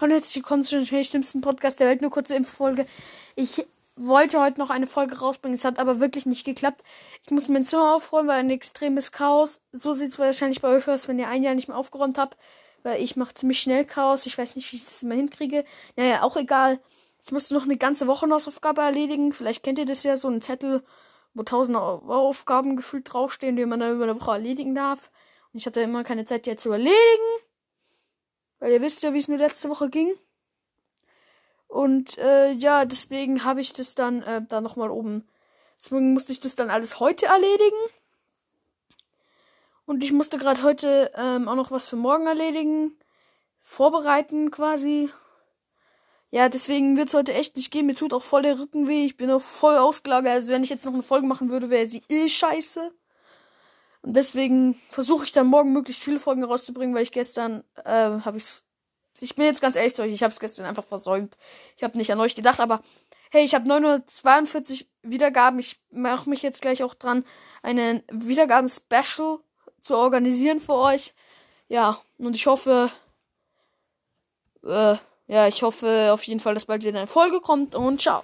Hallo, herzlich willkommen zu den schlimmsten Podcast der Welt. Nur kurze Infofolge. Ich wollte heute noch eine Folge rausbringen. Es hat aber wirklich nicht geklappt. Ich muss mein Zimmer aufräumen, weil ein extremes Chaos. So sieht es wahrscheinlich bei euch aus, wenn ihr ein Jahr nicht mehr aufgeräumt habt. Weil ich mache ziemlich schnell Chaos. Ich weiß nicht, wie ich das immer hinkriege. Naja, auch egal. Ich musste noch eine ganze Woche Hausaufgabe erledigen. Vielleicht kennt ihr das ja, so ein Zettel, wo tausend Aufgaben gefühlt draufstehen, die man dann über eine Woche erledigen darf. Und ich hatte immer keine Zeit, die zu erledigen. Weil ihr wisst ja, wie es mir letzte Woche ging. Und äh, ja, deswegen habe ich das dann äh, da nochmal oben. Deswegen musste ich das dann alles heute erledigen. Und ich musste gerade heute ähm, auch noch was für morgen erledigen. Vorbereiten quasi. Ja, deswegen wird es heute echt nicht gehen. Mir tut auch voll der Rücken weh. Ich bin auch voll ausgelagert. Also wenn ich jetzt noch eine Folge machen würde, wäre sie eh scheiße. Und deswegen versuche ich dann morgen möglichst viele Folgen rauszubringen, weil ich gestern äh, habe ich ich bin jetzt ganz ehrlich zu euch, ich habe es gestern einfach versäumt. Ich habe nicht an euch gedacht, aber hey, ich habe 942 Wiedergaben. Ich mache mich jetzt gleich auch dran, einen Wiedergaben-Special zu organisieren für euch. Ja, und ich hoffe, äh, ja, ich hoffe auf jeden Fall, dass bald wieder eine Folge kommt und ciao.